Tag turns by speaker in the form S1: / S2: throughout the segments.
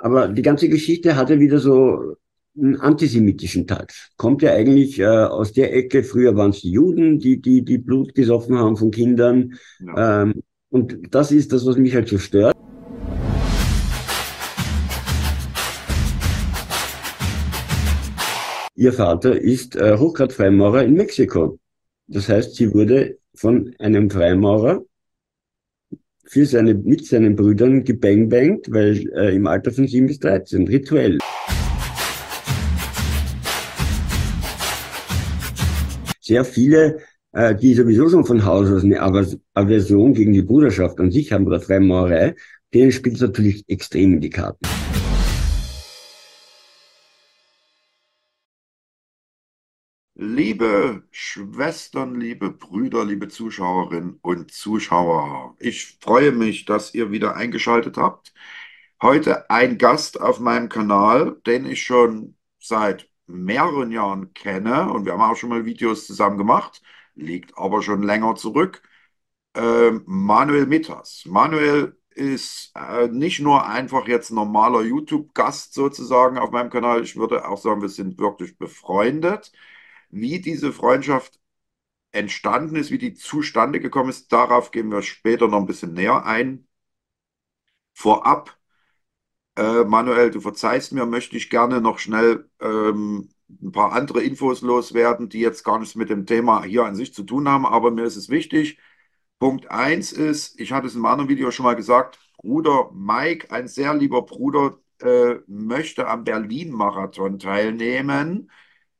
S1: aber die ganze Geschichte hatte wieder so einen antisemitischen Touch. Kommt ja eigentlich äh, aus der Ecke, früher waren es die Juden, die, die, die Blut gesoffen haben von Kindern. Ja. Ähm, und das ist das, was mich halt so stört. Ihr Vater ist äh, Hochgrad-Freimaurer in Mexiko. Das heißt, sie wurde von einem Freimaurer für seine, mit seinen Brüdern gebangbangt, weil äh, im Alter von 7 bis 13, rituell. Sehr viele, äh, die sowieso schon von Haus aus eine Aversion gegen die Bruderschaft an sich haben oder Freimaurerei, denen spielt es natürlich extrem in die Karten.
S2: Liebe Schwestern, liebe Brüder, liebe Zuschauerinnen und Zuschauer, ich freue mich, dass ihr wieder eingeschaltet habt. Heute ein Gast auf meinem Kanal, den ich schon seit mehreren Jahren kenne und wir haben auch schon mal Videos zusammen gemacht, liegt aber schon länger zurück. Äh, Manuel Mittas. Manuel ist äh, nicht nur einfach jetzt normaler YouTube-Gast sozusagen auf meinem Kanal, ich würde auch sagen, wir sind wirklich befreundet. Wie diese Freundschaft entstanden ist, wie die zustande gekommen ist, darauf gehen wir später noch ein bisschen näher ein. Vorab, äh, Manuel, du verzeihst mir, möchte ich gerne noch schnell ähm, ein paar andere Infos loswerden, die jetzt gar nichts mit dem Thema hier an sich zu tun haben, aber mir ist es wichtig. Punkt 1 ist, ich hatte es in meinem Video schon mal gesagt, Bruder Mike, ein sehr lieber Bruder, äh, möchte am Berlin-Marathon teilnehmen.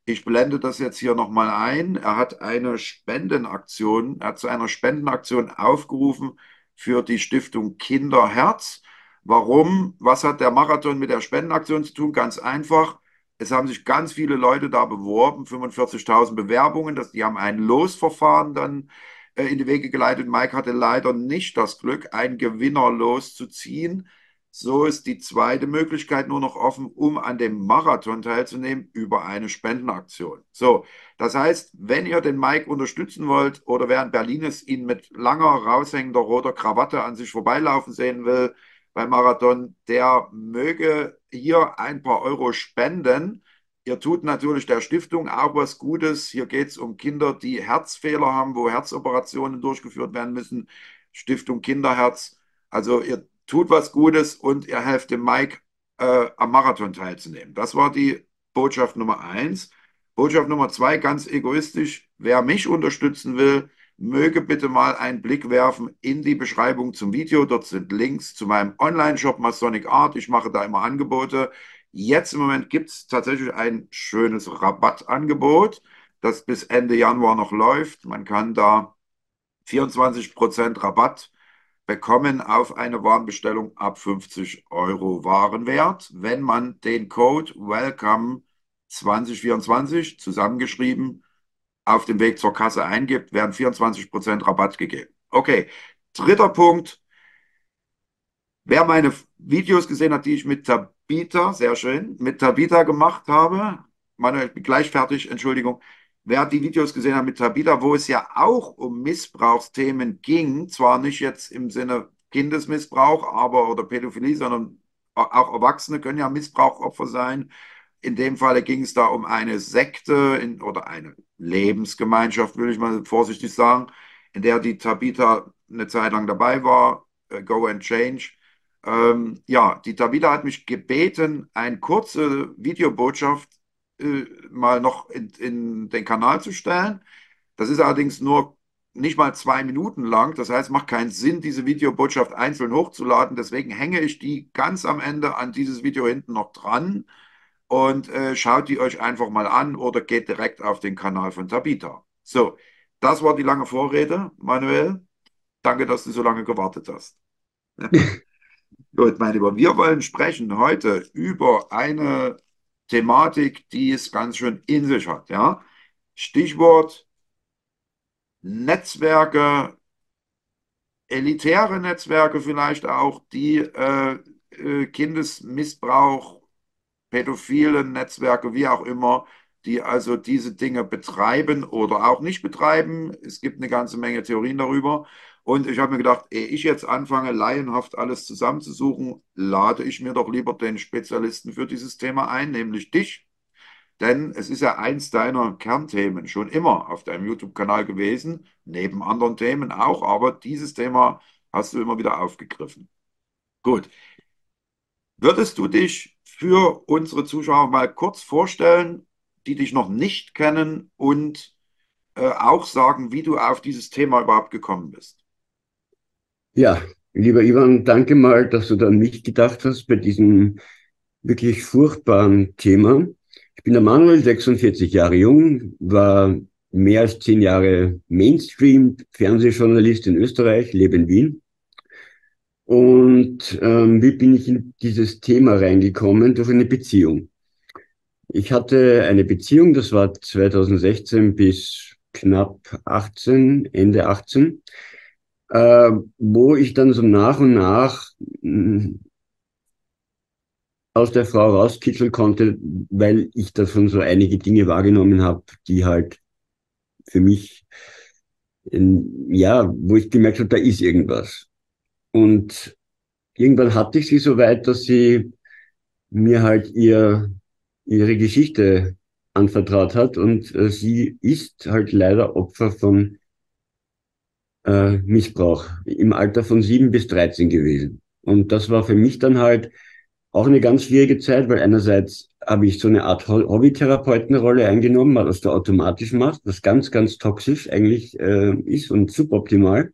S2: Ich blende das jetzt hier nochmal ein. Er hat eine Spendenaktion, er hat zu einer Spendenaktion aufgerufen für die Stiftung Kinderherz. Warum? Was hat der Marathon mit der Spendenaktion zu tun? Ganz einfach. Es haben sich ganz viele Leute da beworben, 45.000 Bewerbungen. Das, die haben ein Losverfahren dann äh, in die Wege geleitet. Mike hatte leider nicht das Glück, einen Gewinner loszuziehen. So ist die zweite Möglichkeit nur noch offen, um an dem Marathon teilzunehmen über eine Spendenaktion. So, das heißt, wenn ihr den Mike unterstützen wollt oder während Berlin es ihn mit langer, raushängender roter Krawatte an sich vorbeilaufen sehen will beim Marathon, der möge hier ein paar Euro spenden. Ihr tut natürlich der Stiftung auch was Gutes. Hier geht es um Kinder, die Herzfehler haben, wo Herzoperationen durchgeführt werden müssen. Stiftung Kinderherz. Also ihr tut was Gutes und ihr helft dem Mike äh, am Marathon teilzunehmen. Das war die Botschaft Nummer eins. Botschaft Nummer zwei, ganz egoistisch, wer mich unterstützen will, möge bitte mal einen Blick werfen in die Beschreibung zum Video. Dort sind Links zu meinem Online-Shop Masonic Art. Ich mache da immer Angebote. Jetzt im Moment gibt es tatsächlich ein schönes Rabattangebot, das bis Ende Januar noch läuft. Man kann da 24% Rabatt bekommen auf eine Warenbestellung ab 50 Euro Warenwert, wenn man den Code Welcome 2024 zusammengeschrieben auf dem Weg zur Kasse eingibt, werden 24% Rabatt gegeben. Okay, dritter Punkt. Wer meine Videos gesehen hat, die ich mit Tabita, sehr schön, mit Tabita gemacht habe, Manuel, ich bin gleich fertig, Entschuldigung, wer die Videos gesehen hat mit Tabitha, wo es ja auch um Missbrauchsthemen ging, zwar nicht jetzt im Sinne Kindesmissbrauch, aber oder Pädophilie, sondern auch Erwachsene können ja Missbrauchopfer sein. In dem Falle ging es da um eine Sekte in, oder eine Lebensgemeinschaft, würde ich mal vorsichtig sagen, in der die Tabitha eine Zeit lang dabei war, äh, Go and Change. Ähm, ja, die Tabitha hat mich gebeten, eine kurze Videobotschaft äh, mal noch in, in den Kanal zu stellen. Das ist allerdings nur nicht mal zwei Minuten lang. Das heißt, es macht keinen Sinn, diese Videobotschaft einzeln hochzuladen. Deswegen hänge ich die ganz am Ende an dieses Video hinten noch dran und äh, schaut die euch einfach mal an oder geht direkt auf den Kanal von Tabita. So, das war die lange Vorrede, Manuel. Danke, dass du so lange gewartet hast. Gut, meine Lieber, wir wollen sprechen heute über eine Thematik, die es ganz schön in sich hat. Ja? Stichwort Netzwerke, elitäre Netzwerke vielleicht auch, die äh, äh, Kindesmissbrauch, pädophile Netzwerke, wie auch immer, die also diese Dinge betreiben oder auch nicht betreiben. Es gibt eine ganze Menge Theorien darüber. Und ich habe mir gedacht, ehe ich jetzt anfange, laienhaft alles zusammenzusuchen, lade ich mir doch lieber den Spezialisten für dieses Thema ein, nämlich dich. Denn es ist ja eins deiner Kernthemen schon immer auf deinem YouTube-Kanal gewesen, neben anderen Themen auch, aber dieses Thema hast du immer wieder aufgegriffen. Gut. Würdest du dich für unsere Zuschauer mal kurz vorstellen, die dich noch nicht kennen und äh, auch sagen, wie du auf dieses Thema überhaupt gekommen bist?
S1: Ja, lieber Ivan, danke mal, dass du da an mich gedacht hast bei diesem wirklich furchtbaren Thema. Ich bin der Manuel, 46 Jahre jung, war mehr als zehn Jahre Mainstream-Fernsehjournalist in Österreich, lebe in Wien. Und ähm, wie bin ich in dieses Thema reingekommen? Durch eine Beziehung. Ich hatte eine Beziehung, das war 2016 bis knapp 18, Ende 18, äh, wo ich dann so nach und nach aus der Frau rauskitzeln konnte, weil ich davon so einige Dinge wahrgenommen habe, die halt für mich, in, ja, wo ich gemerkt habe, da ist irgendwas. Und irgendwann hatte ich sie so weit, dass sie mir halt ihr, ihre Geschichte anvertraut hat und äh, sie ist halt leider Opfer von äh, Missbrauch im Alter von sieben bis dreizehn gewesen. Und das war für mich dann halt auch eine ganz schwierige Zeit, weil einerseits habe ich so eine Art Hobbytherapeutenrolle eingenommen, was du automatisch machst, was ganz, ganz toxisch eigentlich äh, ist und suboptimal.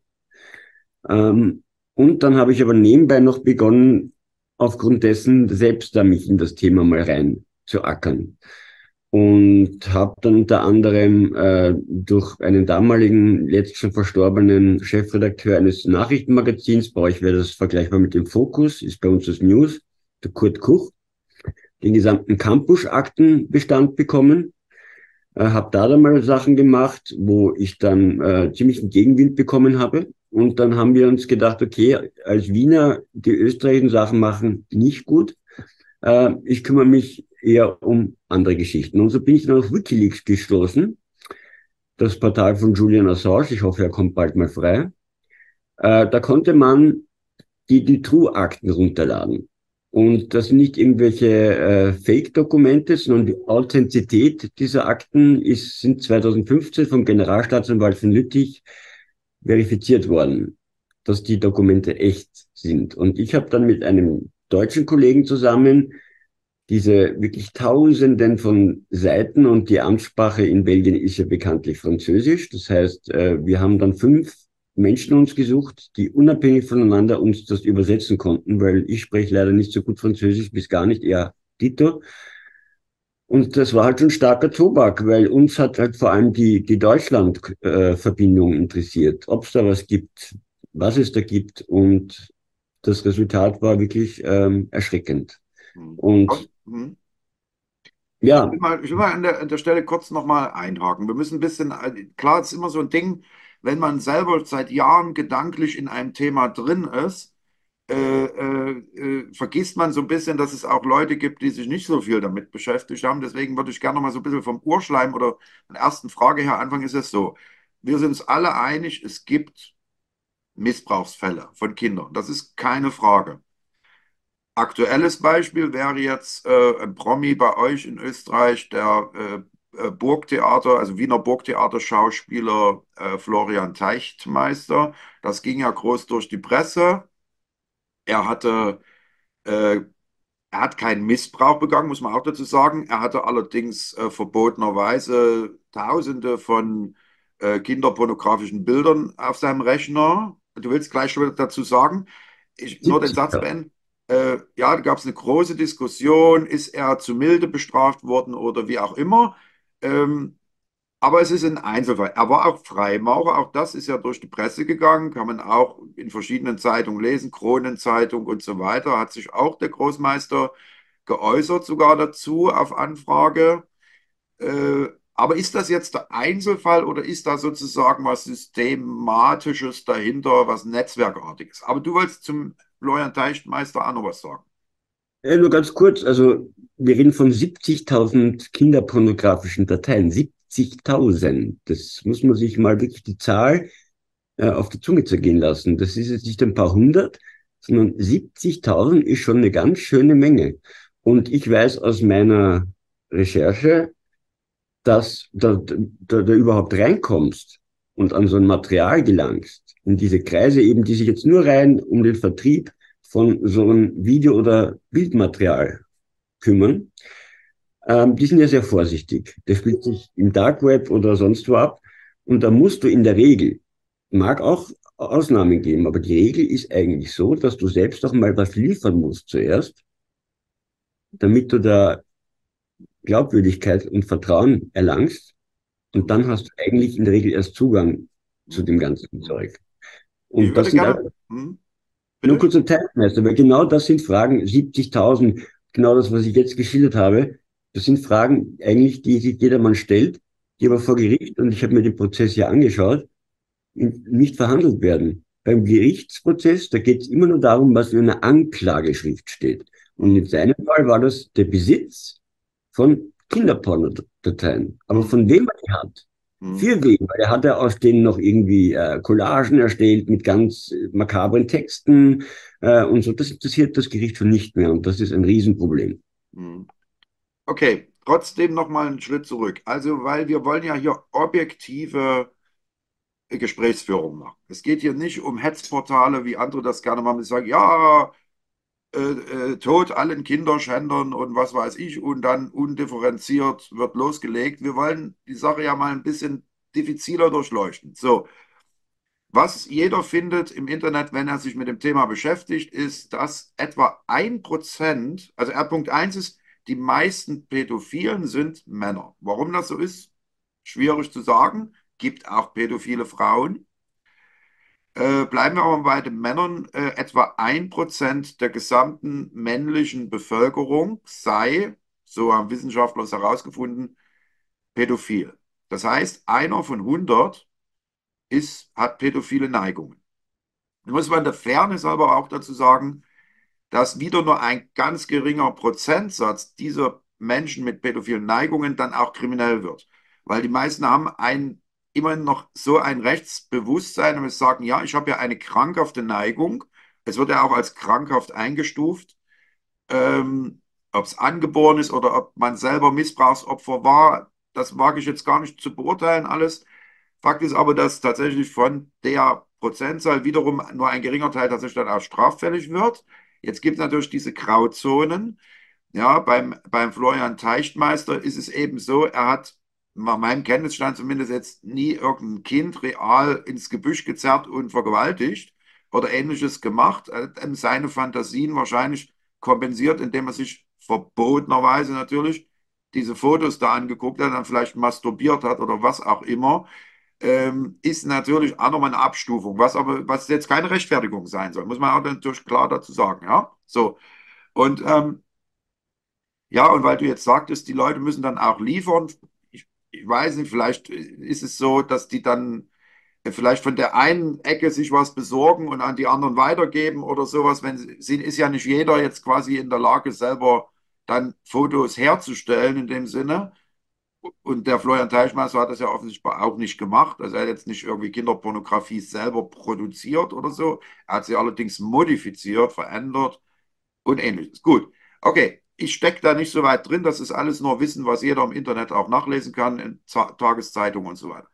S1: Ähm, und dann habe ich aber nebenbei noch begonnen, aufgrund dessen selbst da mich in das Thema mal rein zu ackern. Und habe dann unter anderem äh, durch einen damaligen, jetzt schon verstorbenen Chefredakteur eines Nachrichtenmagazins, bei euch wäre das vergleichbar mit dem Fokus, ist bei uns das News, der Kurt Kuch, den gesamten Campus-Aktenbestand bekommen. Äh, habe da dann mal Sachen gemacht, wo ich dann äh, ziemlich einen Gegenwind bekommen habe. Und dann haben wir uns gedacht, okay, als Wiener die österreichischen Sachen machen nicht gut. Äh, ich kümmere mich eher um andere Geschichten. Und so bin ich dann auf Wikileaks gestoßen, das Portal von Julian Assange. Ich hoffe, er kommt bald mal frei. Äh, da konnte man die, True-Akten runterladen. Und das sind nicht irgendwelche äh, Fake-Dokumente, sondern die Authentizität dieser Akten ist, sind 2015 vom Generalstaatsanwalt von Lüttich verifiziert worden, dass die Dokumente echt sind. Und ich habe dann mit einem deutschen Kollegen zusammen diese wirklich Tausenden von Seiten und die Amtssprache in Belgien ist ja bekanntlich Französisch. Das heißt, äh, wir haben dann fünf Menschen uns gesucht, die unabhängig voneinander uns das übersetzen konnten, weil ich spreche leider nicht so gut Französisch bis gar nicht, eher Dito. Und das war halt schon starker Tobak, weil uns hat halt vor allem die, die Deutschland-Verbindung äh, interessiert, ob es da was gibt, was es da gibt. Und das Resultat war wirklich ähm, erschreckend. Mhm. Und mhm.
S2: ja. Ich will mal, ich will mal an, der, an der Stelle kurz nochmal einhaken. Wir müssen ein bisschen, klar, es ist immer so ein Ding, wenn man selber seit Jahren gedanklich in einem Thema drin ist, äh, äh, äh, vergisst man so ein bisschen, dass es auch Leute gibt, die sich nicht so viel damit beschäftigt haben. Deswegen würde ich gerne noch mal so ein bisschen vom Urschleim oder der ersten Frage her anfangen. Ist es so, wir sind uns alle einig, es gibt Missbrauchsfälle von Kindern. Das ist keine Frage. Aktuelles Beispiel wäre jetzt äh, ein Promi bei euch in Österreich, der äh, äh, Burgtheater, also Wiener Burgtheater-Schauspieler äh, Florian Teichtmeister. Das ging ja groß durch die Presse. Er hatte, äh, er hat keinen Missbrauch begangen, muss man auch dazu sagen. Er hatte allerdings äh, verbotenerweise Tausende von kinderpornografischen Bildern auf seinem Rechner. Du willst gleich schon dazu sagen. Ich, nur den Satz beenden. Äh, ja, da gab es eine große Diskussion, ist er zu milde bestraft worden oder wie auch immer. Ähm, aber es ist ein Einzelfall. Er war auch Freimaurer, auch das ist ja durch die Presse gegangen, kann man auch in verschiedenen Zeitungen lesen, Kronenzeitung und so weiter, hat sich auch der Großmeister geäußert, sogar dazu auf Anfrage. Äh, aber ist das jetzt der Einzelfall oder ist da sozusagen was Systematisches dahinter, was Netzwerkartiges? Aber du wolltest zum Florian Teichtmeister auch noch was sagen.
S1: Ja, nur ganz kurz, also wir reden von 70.000 kinderpornografischen Dateien. 70.000. Das muss man sich mal wirklich die Zahl äh, auf die Zunge zergehen lassen. Das ist jetzt nicht ein paar hundert, sondern 70.000 ist schon eine ganz schöne Menge. Und ich weiß aus meiner Recherche, dass da, da, da überhaupt reinkommst und an so ein Material gelangst, in diese Kreise eben, die sich jetzt nur rein um den Vertrieb von so einem Video- oder Bildmaterial kümmern, ähm, die sind ja sehr vorsichtig. Das spielt sich im Dark Web oder sonst wo ab. Und da musst du in der Regel, mag auch Ausnahmen geben, aber die Regel ist eigentlich so, dass du selbst auch mal was liefern musst zuerst, damit du da Glaubwürdigkeit und Vertrauen erlangst. Und dann hast du eigentlich in der Regel erst Zugang zu dem ganzen Zeug. Und das sind gerne, hm, nur kurz ein Teilmeister, weil genau das sind Fragen, 70.000, genau das, was ich jetzt geschildert habe, das sind Fragen eigentlich, die sich jedermann stellt, die aber vor Gericht, und ich habe mir den Prozess ja angeschaut, nicht verhandelt werden. Beim Gerichtsprozess, da geht es immer nur darum, was in einer Anklageschrift steht. Und in seinem Fall war das der Besitz von Kinderpornodateien. Aber von wem er die hat, mhm. für wen? Weil er hat ja aus denen noch irgendwie äh, Collagen erstellt mit ganz makabren Texten äh, und so. Das interessiert das Gericht schon nicht mehr und das ist ein Riesenproblem.
S2: Mhm. Okay, trotzdem nochmal einen Schritt zurück. Also, weil wir wollen ja hier objektive Gesprächsführung machen. Es geht hier nicht um Hetzportale, wie andere das gerne machen, die sagen, ja, äh, äh, Tod allen Kinderschändern und was weiß ich und dann undifferenziert wird losgelegt. Wir wollen die Sache ja mal ein bisschen diffiziler durchleuchten. So, was jeder findet im Internet, wenn er sich mit dem Thema beschäftigt, ist, dass etwa ein Prozent, also R.1 1 ist, die meisten Pädophilen sind Männer. Warum das so ist, schwierig zu sagen. Gibt auch pädophile Frauen. Äh, bleiben wir aber bei den Männern. Äh, etwa ein Prozent der gesamten männlichen Bevölkerung sei, so haben Wissenschaftler es herausgefunden, pädophil. Das heißt, einer von 100 ist, hat pädophile Neigungen. Da muss man der Fairness aber auch dazu sagen, dass wieder nur ein ganz geringer Prozentsatz dieser Menschen mit pädophilen Neigungen dann auch kriminell wird. Weil die meisten haben ein immerhin noch so ein Rechtsbewusstsein und sagen, ja, ich habe ja eine krankhafte Neigung. Es wird ja auch als krankhaft eingestuft. Ähm, ob es angeboren ist oder ob man selber Missbrauchsopfer war, das wage ich jetzt gar nicht zu beurteilen alles. Fakt ist aber, dass tatsächlich von der Prozentzahl wiederum nur ein geringer Teil tatsächlich dann auch straffällig wird. Jetzt gibt es natürlich diese Grauzonen. Ja, beim, beim Florian Teichtmeister ist es eben so, er hat meinem Kenntnisstand zumindest jetzt nie irgendein Kind real ins Gebüsch gezerrt und vergewaltigt oder ähnliches gemacht. Er hat seine Fantasien wahrscheinlich kompensiert, indem er sich verbotenerweise natürlich diese Fotos da angeguckt hat, dann vielleicht masturbiert hat oder was auch immer, ähm, ist natürlich auch nochmal eine Abstufung, was aber was jetzt keine Rechtfertigung sein soll, muss man auch natürlich klar dazu sagen, ja. So. Und ähm, ja, und weil du jetzt sagtest, die Leute müssen dann auch liefern, ich weiß nicht, vielleicht ist es so, dass die dann vielleicht von der einen Ecke sich was besorgen und an die anderen weitergeben oder sowas. Wenn sie ist ja nicht jeder jetzt quasi in der Lage, selber dann Fotos herzustellen in dem Sinne. Und der Florian Teichmeister hat das ja offensichtlich auch nicht gemacht. Also er hat jetzt nicht irgendwie Kinderpornografie selber produziert oder so. Er hat sie allerdings modifiziert, verändert und ähnliches. Gut. Okay, ich stecke da nicht so weit drin. Das ist alles nur Wissen, was jeder im Internet auch nachlesen kann, in Tageszeitungen und so weiter.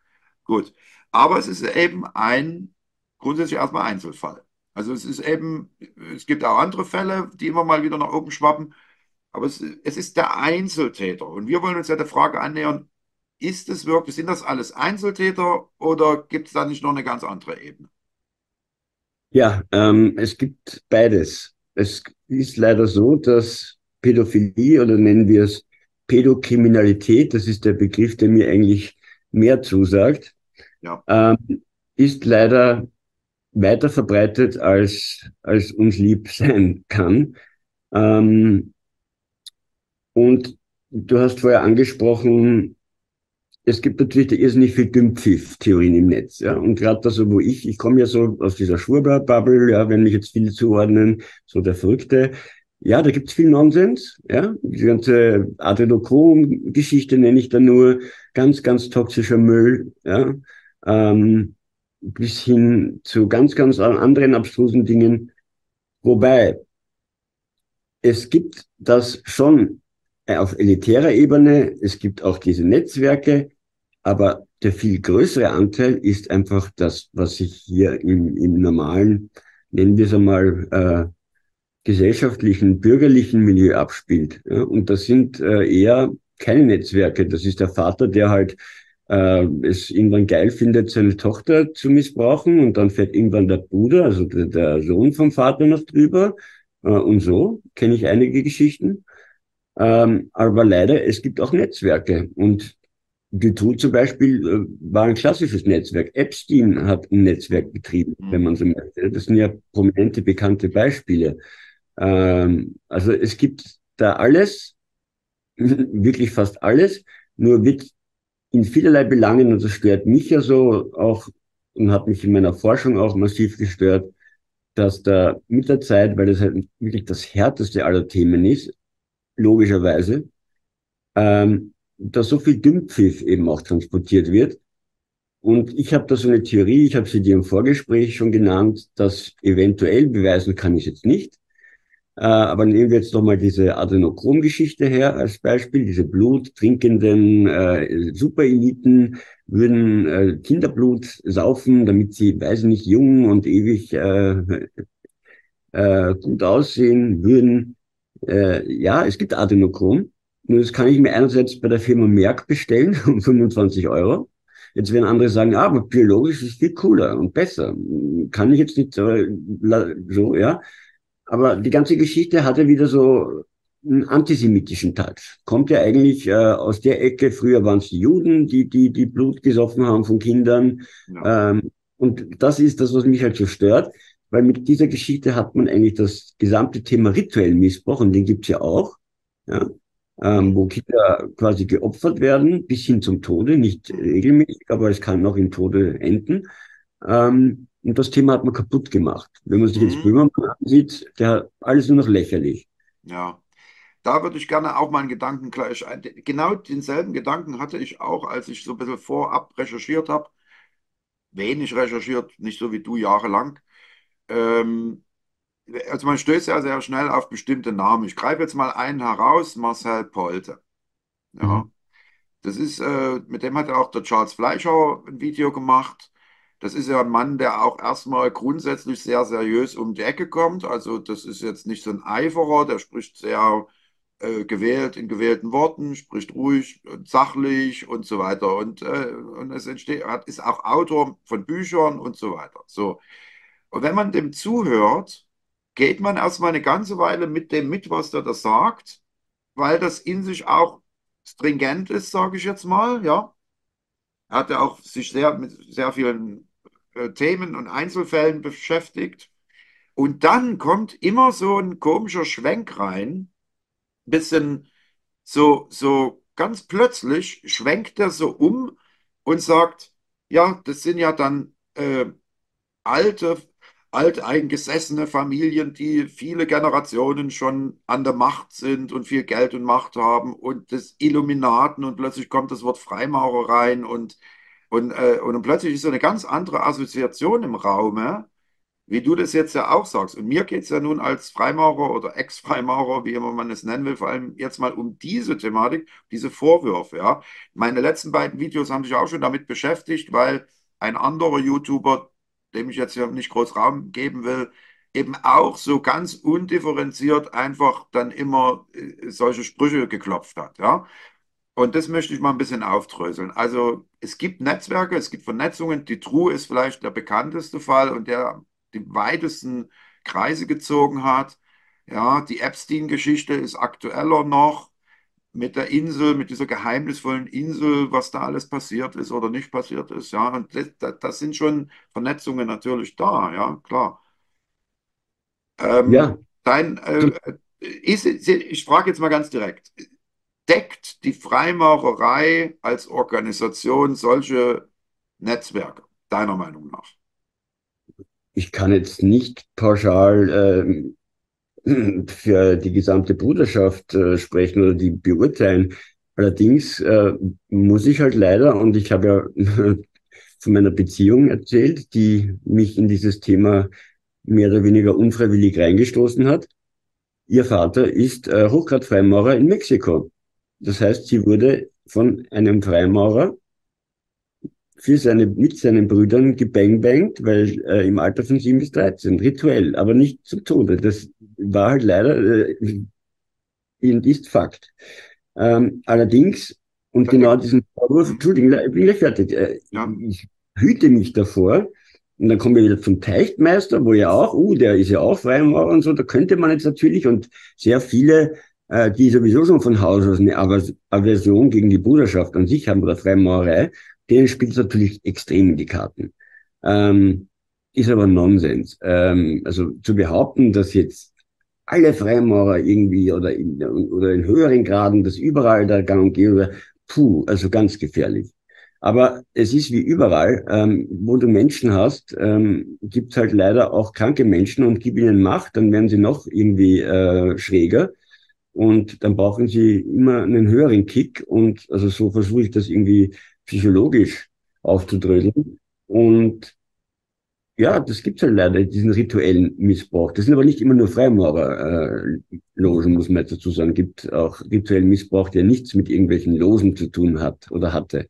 S2: Gut. Aber es ist eben ein grundsätzlich erstmal Einzelfall. Also es ist eben, es gibt auch andere Fälle, die immer mal wieder nach oben schwappen. Aber es, es ist der Einzeltäter. Und wir wollen uns ja der Frage annähern, ist es wirklich, sind das alles Einzeltäter oder gibt es da nicht noch eine ganz andere Ebene?
S1: Ja, ähm, es gibt beides. Es ist leider so, dass Pädophilie oder nennen wir es Pädokriminalität, das ist der Begriff, der mir eigentlich mehr zusagt, ja. ähm, ist leider weiter verbreitet, als, als uns lieb sein kann. Ähm, und du hast vorher angesprochen, es gibt natürlich da irrsinnig viel Dümpfiff-Theorien im Netz. Ja? Und gerade da so, wo ich, ich komme ja so aus dieser Schwurbler-Bubble, ja, wenn mich jetzt viele zuordnen, so der Verrückte, Ja, da gibt's viel Nonsens. Ja, die ganze Adrenochrom-Geschichte nenne ich da nur ganz, ganz toxischer Müll. Ja, ähm, bis hin zu ganz, ganz anderen abstrusen Dingen. Wobei es gibt das schon auf elitärer Ebene. Es gibt auch diese Netzwerke, aber der viel größere Anteil ist einfach das, was sich hier im, im normalen, nennen wir es einmal, äh, gesellschaftlichen, bürgerlichen Milieu abspielt. Ja? Und das sind äh, eher keine Netzwerke. Das ist der Vater, der halt äh, es irgendwann geil findet, seine Tochter zu missbrauchen und dann fährt irgendwann der Bruder, also der, der Sohn vom Vater noch drüber äh, und so. Kenne ich einige Geschichten. Ähm, aber leider, es gibt auch Netzwerke und Dutroux zum Beispiel äh, war ein klassisches Netzwerk. Epstein hat ein Netzwerk betrieben, mhm. wenn man so möchte. Das sind ja prominente, bekannte Beispiele. Ähm, also es gibt da alles, wirklich fast alles, nur wird in vielerlei Belangen, und das stört mich ja so auch und hat mich in meiner Forschung auch massiv gestört, dass da mit der Zeit, weil das halt wirklich das härteste aller Themen ist, logischerweise, ähm, da so viel Dünnpfiff eben auch transportiert wird. Und ich habe da so eine Theorie, ich habe sie dir im Vorgespräch schon genannt, dass eventuell beweisen kann ich jetzt nicht, äh, aber nehmen wir jetzt nochmal diese Adrenochrom-Geschichte her als Beispiel. Diese bluttrinkenden äh, Supereliten würden äh, Kinderblut saufen, damit sie, weiß ich nicht, jung und ewig äh, äh, gut aussehen würden. Äh, ja, es gibt Adrenochrom. Nur das kann ich mir einerseits bei der Firma Merck bestellen um 25 Euro. Jetzt werden andere sagen, ah, aber biologisch ist viel cooler und besser. Kann ich jetzt nicht äh, so, ja. Aber die ganze Geschichte hatte wieder so einen antisemitischen Touch. Kommt ja eigentlich äh, aus der Ecke, früher waren es die Juden, die, die, die Blut gesoffen haben von Kindern. Ja. Ähm, und das ist das, was mich halt so stört, weil mit dieser Geschichte hat man eigentlich das gesamte Thema rituellen Missbrauch, und den gibt's ja auch, ja, ähm, wo Kinder quasi geopfert werden, bis hin zum Tode, nicht regelmäßig, aber es kann auch im Tode enden. Ähm, und das Thema hat man kaputt gemacht. Wenn man sich mhm. jetzt Böhmermann ansieht, der alles nur noch lächerlich.
S2: Ja. Da würde ich gerne auch meinen Gedanken gleich ein. Genau denselben Gedanken hatte ich auch, als ich so ein bisschen vorab recherchiert habe. Wenig recherchiert, nicht so wie du jahrelang. Ähm, also man stößt ja sehr schnell auf bestimmte Namen. Ich greife jetzt mal einen heraus, Marcel Polte. Ja. Mhm. Das ist, äh, mit dem hat auch der Charles Fleischer ein Video gemacht. Das ist ja ein Mann, der auch erstmal grundsätzlich sehr seriös um die Ecke kommt. Also das ist jetzt nicht so ein Eiferer, der spricht sehr äh, gewählt in gewählten Worten, spricht ruhig, und sachlich und so weiter. Und, äh, und es entsteht, ist auch Autor von Büchern und so weiter. So. Und wenn man dem zuhört, geht man erstmal eine ganze Weile mit dem mit, was der da sagt, weil das in sich auch stringent ist, sage ich jetzt mal, ja. Er hat ja auch sich sehr mit sehr vielen äh, Themen und Einzelfällen beschäftigt. Und dann kommt immer so ein komischer Schwenk rein, bisschen so, so ganz plötzlich schwenkt er so um und sagt, ja, das sind ja dann äh, alte, alteingesessene Familien, die viele Generationen schon an der Macht sind und viel Geld und Macht haben und das Illuminaten und plötzlich kommt das Wort Freimaurer rein und und, äh, und plötzlich ist so eine ganz andere Assoziation im Raum, ja? wie du das jetzt ja auch sagst. Und mir geht es ja nun als Freimaurer oder Ex-Freimaurer, wie immer man es nennen will, vor allem jetzt mal um diese Thematik, diese Vorwürfe. Ja? Meine letzten beiden Videos haben sich auch schon damit beschäftigt, weil ein anderer YouTuber, dem ich jetzt hier nicht groß Raum geben will, eben auch so ganz undifferenziert einfach dann immer äh, solche Sprüche geklopft hat. Ja? Und das möchte ich mal ein bisschen aufdröseln. Also es gibt Netzwerke, es gibt Vernetzungen. Die True ist vielleicht der bekannteste Fall und der die weitesten Kreise gezogen hat. Ja, die Epstein-Geschichte ist aktueller noch mit der Insel, mit dieser geheimnisvollen Insel, was da alles passiert ist oder nicht passiert ist. Ja, und das, das sind schon Vernetzungen natürlich da. Ja, klar. Ähm, ja. Dein, äh, ist, ich frage jetzt mal ganz direkt deckt die Freimaurerei als Organisation solche Netzwerke, deiner Meinung nach?
S1: Ich kann jetzt nicht pauschal äh, für die gesamte Bruderschaft äh, sprechen oder die beurteilen. Allerdings äh, muss ich halt leider, und ich habe ja von meiner Beziehung erzählt, die mich in dieses Thema mehr oder weniger unfreiwillig reingestoßen hat. Ihr Vater ist äh, Hochgradfreimaurer in Mexiko. Das heißt, sie wurde von einem Freimaurer für seine, mit seinen Brüdern gebangbangt, weil äh, im Alter von sieben bis dreizehn rituell, aber nicht zum Tode. Das war halt leider, äh, ist Fakt. Ähm, allerdings, und okay. genau diesen Vorwurf, Entschuldigung, ich bin gleich fertig, äh, ja. ich hüte mich davor, und dann kommen wir wieder zum Teichtmeister, wo ja auch, uh, der ist ja auch Freimaurer und so, da könnte man jetzt natürlich, und sehr viele, äh, die sowieso schon von Haus aus eine Aversion gegen die Bruderschaft an sich haben oder Freimaurerei, denen spielt es natürlich extrem in die Karten. Ähm, ist aber Nonsens. Ähm, also zu behaupten, dass jetzt alle Freimaurer irgendwie oder in, oder in höheren Graden, dass überall der Gang und Gäbe, puh, also ganz gefährlich. Aber es ist wie überall, ähm, wo du Menschen hast, ähm, gibt halt leider auch kranke Menschen und gib ihnen Macht, dann werden sie noch irgendwie äh, schräger und dann brauchen sie immer einen höheren Kick und also so versuche ich das irgendwie psychologisch aufzudröseln. Und ja, das gibt's halt leider, diesen rituellen Missbrauch. Das sind aber nicht immer nur Freimaurerlogen, äh, muss man jetzt dazu sagen. gibt auch rituellen Missbrauch, der nichts mit irgendwelchen Losen zu tun hat oder hatte.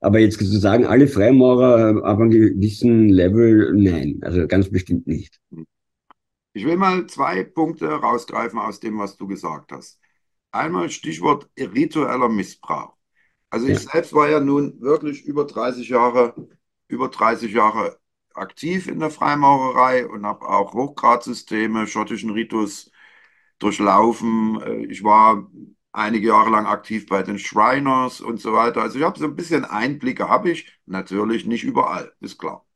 S1: Aber jetzt sozusagen alle Freimaurer ab einem gewissen Level, nein, also ganz bestimmt nicht.
S2: Ich will mal zwei Punkte rausgreifen aus dem, was du gesagt hast. Einmal Stichwort ritueller Missbrauch. Also ich ja. selbst war ja nun wirklich über 30 Jahre, über 30 Jahre aktiv in der Freimaurerei und habe auch Hochgradsysteme, schottischen Ritus durchlaufen. Äh, ich war einige Jahre lang aktiv bei den Shriners und so weiter. Also ich habe so ein bisschen Einblicke, habe ich natürlich nicht überall, ist klar.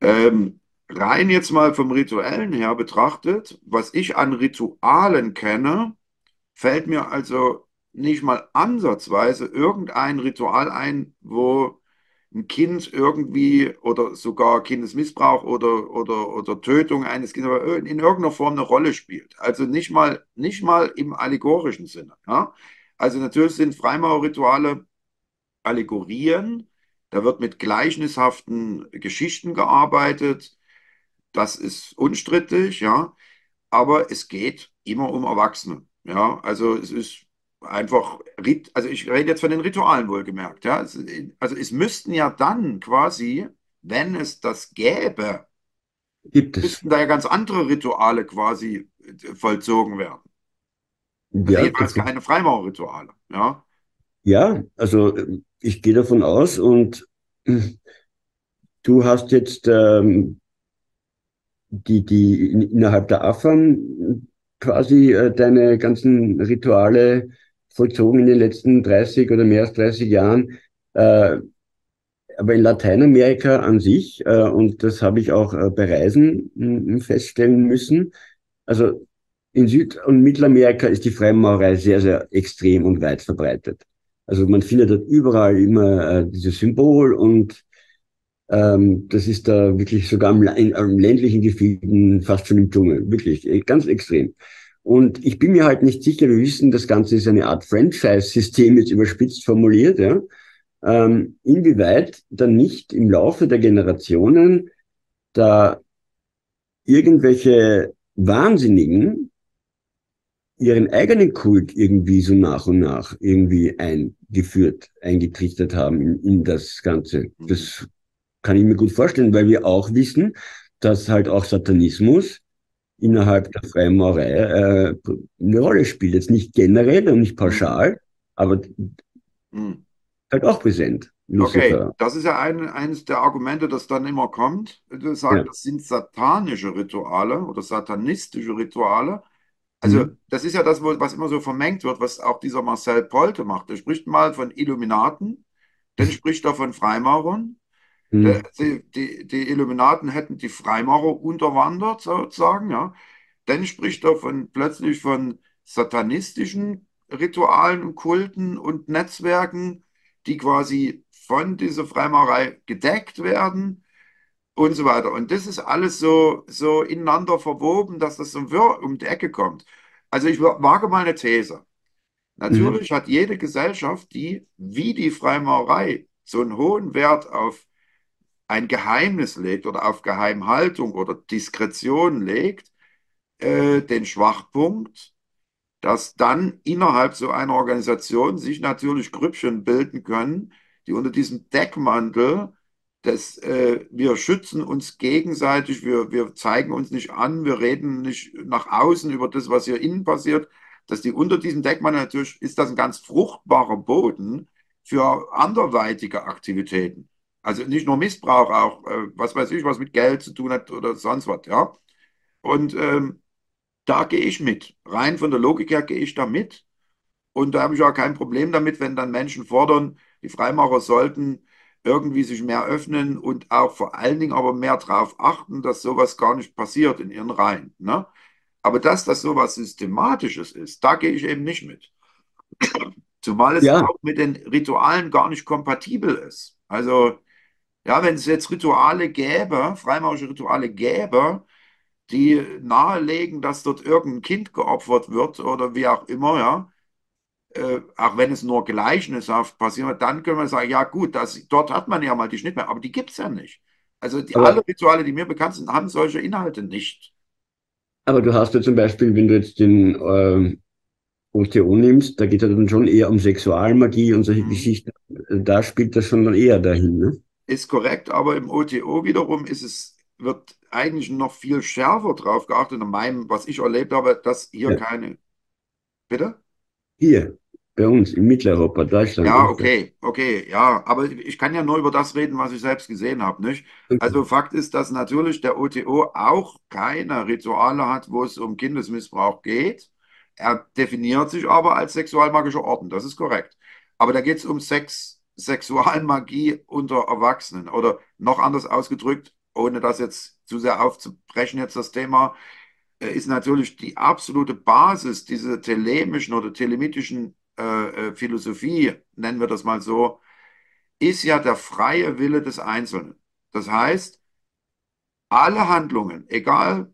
S2: Ähm, rein jetzt mal vom Rituellen her betrachtet, was ich an Ritualen kenne, fällt mir also nicht mal ansatzweise irgendein Ritual ein, wo ein Kind irgendwie oder sogar Kindesmissbrauch oder, oder, oder Tötung eines Kindes in irgendeiner Form eine Rolle spielt. Also nicht mal, nicht mal im allegorischen Sinne. Ja? Also natürlich sind Freimaurrituale Allegorien, da wird mit gleichnishaften Geschichten gearbeitet, das ist unstrittig, ja, aber es geht immer um Erwachsene. Ja, also es ist einfach, also ich rede jetzt von den Ritualen wohlgemerkt, ja. Also es müssten ja dann quasi, wenn es das gäbe,
S1: Gibt es.
S2: müssten da ja ganz andere Rituale quasi äh, vollzogen werden. Also ja, jedenfalls keine Freimaurrituale, ja.
S1: Ja, also ich gehe davon aus und du hast jetzt ähm, die, die innerhalb der AFAM quasi äh, deine ganzen Rituale vollzogen in den letzten 30 oder mehr als 30 Jahren. Äh, aber in Lateinamerika an sich, äh, und das habe ich auch äh, bei Reisen feststellen müssen, also in Süd- und Mittelamerika ist die Freimaurerei sehr, sehr extrem und weit verbreitet. Also man findet dort überall immer äh, dieses Symbol und ähm, das ist da wirklich sogar im, in, im ländlichen Gebieten fast schon im Dschungel, wirklich äh, ganz extrem. Und ich bin mir halt nicht sicher, wir wissen, das Ganze ist eine Art Franchise-System, jetzt überspitzt formuliert, ja. Ähm, inwieweit dann nicht im Laufe der Generationen da irgendwelche Wahnsinnigen ihren eigenen Kult irgendwie so nach und nach irgendwie eingeführt, eingetrichtert haben in, in das Ganze. Das kann ich mir gut vorstellen, weil wir auch wissen, dass halt auch Satanismus innerhalb der Freimaurerei äh, eine Rolle spielt. Jetzt nicht generell und nicht pauschal, aber hm. halt auch präsent.
S2: Lucifer. Okay, das ist ja ein, eines der Argumente, das dann immer kommt. Du sagst, ja. das sind satanische Rituale oder satanistische Rituale. Also, mhm. das ist ja das, was immer so vermengt wird, was auch dieser Marcel Polte macht. Er spricht mal von Illuminaten, dann spricht er von Freimaurern, Mhm. Die, die, die, Illuminaten hätten die Freimaurer unterwandert, sozusagen. Ja. Dann spricht er von, plötzlich von satanistischen Ritualen und Kulten und Netzwerken, die quasi von dieser Freimaurerei gedeckt werden. und so weiter. Und das ist alles so, so ineinander verwoben, dass das so um die Ecke kommt. Also ich wage mal eine These. Natürlich mhm. hat jede Gesellschaft, die wie die Freimaurerei so einen hohen Wert auf ein Geheimnis legt oder auf Geheimhaltung oder Diskretion legt, äh, den Schwachpunkt, dass dann innerhalb so einer Organisation sich natürlich Grüppchen bilden können, die unter diesem Deckmantel des, äh, wir schützen uns gegenseitig, wir, wir zeigen uns nicht an, wir reden nicht nach außen über das, was hier innen passiert, dass die unter diesem Deckmantel natürlich ist das ein ganz fruchtbarer Boden für anderweitige Aktivitäten. Also nicht nur Missbrauch, auch äh, was weiß ich, was mit Geld zu tun hat oder sonst was, ja. Und ähm, da gehe ich mit. Rein von der Logik her gehe ich da mit. Und da habe ich auch kein Problem damit, wenn dann Menschen fordern, die Freimacher sollten irgendwie sich mehr öffnen und auch vor allen Dingen aber mehr darauf achten, dass sowas gar nicht passiert in ihren Reihen. Ne? Aber dass das sowas Systematisches ist, da gehe ich eben nicht mit. Zumal es ja. auch mit den Ritualen gar nicht kompatibel ist. Also, ja, wenn es jetzt Rituale gäbe, freimaurische Rituale gäbe, die nahelegen, dass dort irgendein Kind geopfert wird oder wie auch immer, ja, äh, auch wenn es nur gleichnishaft passiert, dann können wir sagen, ja gut, das, dort hat man ja mal die Schnittmenge, aber die gibt es ja nicht. Also die, alle Rituale, die mir bekannt sind, haben solche Inhalte nicht.
S1: Aber du hast ja zum Beispiel, wenn du jetzt den äh, OTO nimmst, da geht es dann schon eher um Sexualmagie und solche mhm. Geschichten. Da spielt das schon dann eher dahin, ne?
S2: Ist korrekt, aber im OTO wiederum ist es, wird eigentlich noch viel schärfer drauf geachtet, in meinem, was ich erlebt habe, dass hier ja. keine. Bitte?
S1: Hier, bei uns in Mitteleuropa, Deutschland.
S2: Ja, okay, okay, ja. Aber ich kann ja nur über das reden, was ich selbst gesehen habe, nicht? Okay. Also Fakt ist, dass natürlich der OTO auch keine Rituale hat, wo es um Kindesmissbrauch geht. Er definiert sich aber als sexualmagischer Orden, das ist korrekt. Aber da geht es um Sex, Sexualmagie unter Erwachsenen. Oder noch anders ausgedrückt, ohne das jetzt zu sehr aufzubrechen, jetzt das Thema, äh, ist natürlich die absolute Basis dieser telemischen oder telemitischen äh, äh, Philosophie, nennen wir das mal so, ist ja der freie Wille des Einzelnen. Das heißt, alle Handlungen, egal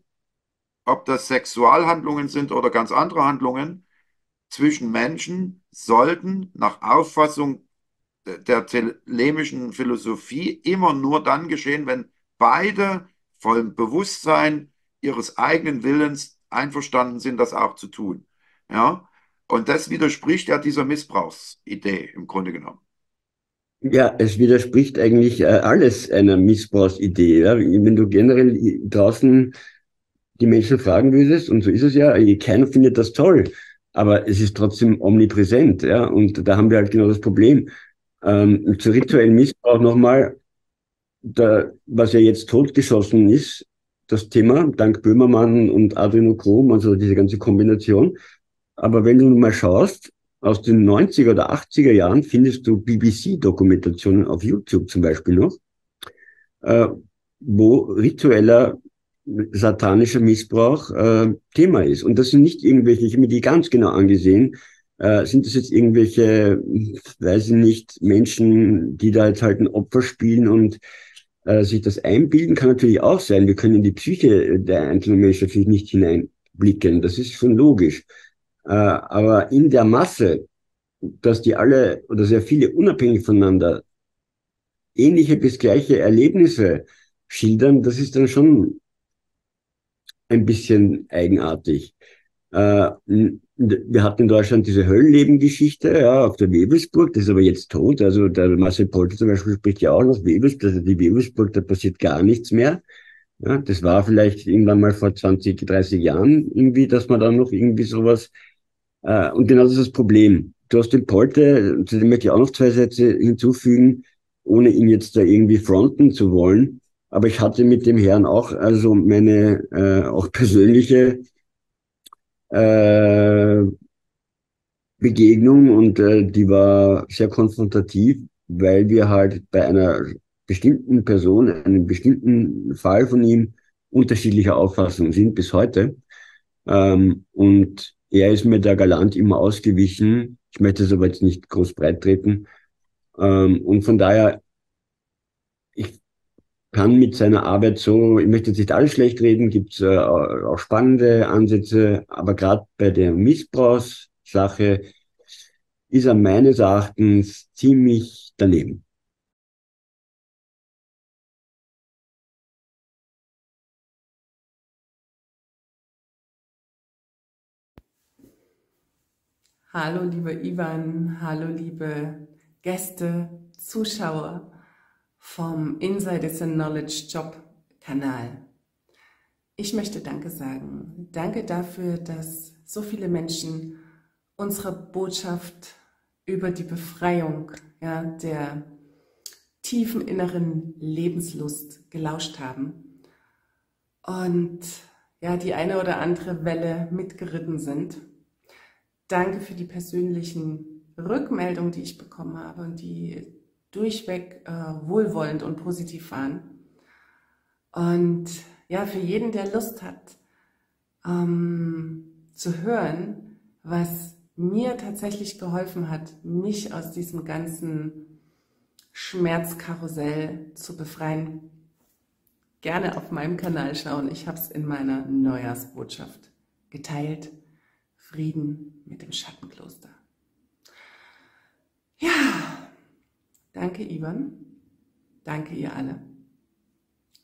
S2: ob das Sexualhandlungen sind oder ganz andere Handlungen, zwischen Menschen sollten nach Auffassung der telemischen Philosophie immer nur dann geschehen, wenn beide vollem Bewusstsein ihres eigenen Willens einverstanden sind, das auch zu tun. Ja, und das widerspricht ja dieser Missbrauchsidee im Grunde genommen.
S1: Ja, es widerspricht eigentlich äh, alles einer Missbrauchsidee. Ja? Wenn du generell draußen die Menschen fragen würdest, und so ist es ja, keiner findet das toll, aber es ist trotzdem omnipräsent. Ja? Und da haben wir halt genau das Problem. Ähm, zu rituellen Missbrauch nochmal, da, was ja jetzt totgeschossen ist, das Thema, dank Böhmermann und Adrenochrom, also diese ganze Kombination, aber wenn du mal schaust, aus den 90er oder 80er Jahren findest du BBC-Dokumentationen auf YouTube zum Beispiel noch, äh, wo ritueller satanischer Missbrauch äh, Thema ist. Und das sind nicht irgendwelche, ich habe mir die ganz genau angesehen, äh, sind das jetzt irgendwelche, weiß ich nicht, Menschen, die da jetzt halt ein Opfer spielen und äh, sich das einbilden, kann natürlich auch sein. Wir können in die Psyche der einzelnen Menschen natürlich nicht hineinblicken. Das ist schon logisch. Äh, aber in der Masse, dass die alle oder sehr viele unabhängig voneinander ähnliche bis gleiche Erlebnisse schildern, das ist dann schon ein bisschen eigenartig. Äh, wir hatten in Deutschland diese Höllenleben-Geschichte, ja, auf der Webelsburg, das ist aber jetzt tot. Also der Marcel Polter zum Beispiel spricht ja auch noch Webelsburg, also die Webelsburg, da passiert gar nichts mehr. Ja, das war vielleicht irgendwann mal vor 20, 30 Jahren irgendwie, dass man da noch irgendwie sowas äh, und genau das ist das Problem. Du hast den Polte, zu dem möchte ich auch noch zwei Sätze hinzufügen, ohne ihn jetzt da irgendwie fronten zu wollen. Aber ich hatte mit dem Herrn auch also meine äh, auch persönliche äh, Begegnung und äh, die war sehr konfrontativ, weil wir halt bei einer bestimmten Person, einem bestimmten Fall von ihm unterschiedlicher Auffassung sind bis heute. Ähm, und er ist mir da galant immer ausgewichen. Ich möchte es aber jetzt nicht groß breit treten. Ähm, und von daher, kann mit seiner Arbeit so, ich möchte jetzt nicht alles schlecht reden, gibt es äh, auch spannende Ansätze, aber gerade bei der Missbrauchssache ist er meines Erachtens ziemlich daneben.
S3: Hallo, lieber Ivan, hallo, liebe Gäste, Zuschauer vom Inside is a Knowledge Job Kanal. Ich möchte Danke sagen. Danke dafür, dass so viele Menschen unsere Botschaft über die Befreiung ja, der tiefen inneren Lebenslust gelauscht haben und ja, die eine oder andere Welle mitgeritten sind. Danke für die persönlichen Rückmeldungen, die ich bekommen habe und die durchweg äh, wohlwollend und positiv waren. Und ja, für jeden, der Lust hat, ähm, zu hören, was mir tatsächlich geholfen hat, mich aus diesem ganzen Schmerzkarussell zu befreien, gerne auf meinem Kanal schauen. Ich habe es in meiner Neujahrsbotschaft geteilt. Frieden mit dem Schattenkloster. Ja, danke Ivan, danke ihr alle.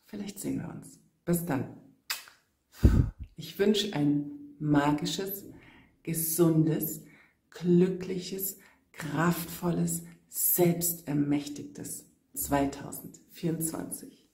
S3: Vielleicht sehen wir uns. Bis dann. Ich wünsche ein magisches, gesundes, glückliches, kraftvolles, selbstermächtigtes 2024.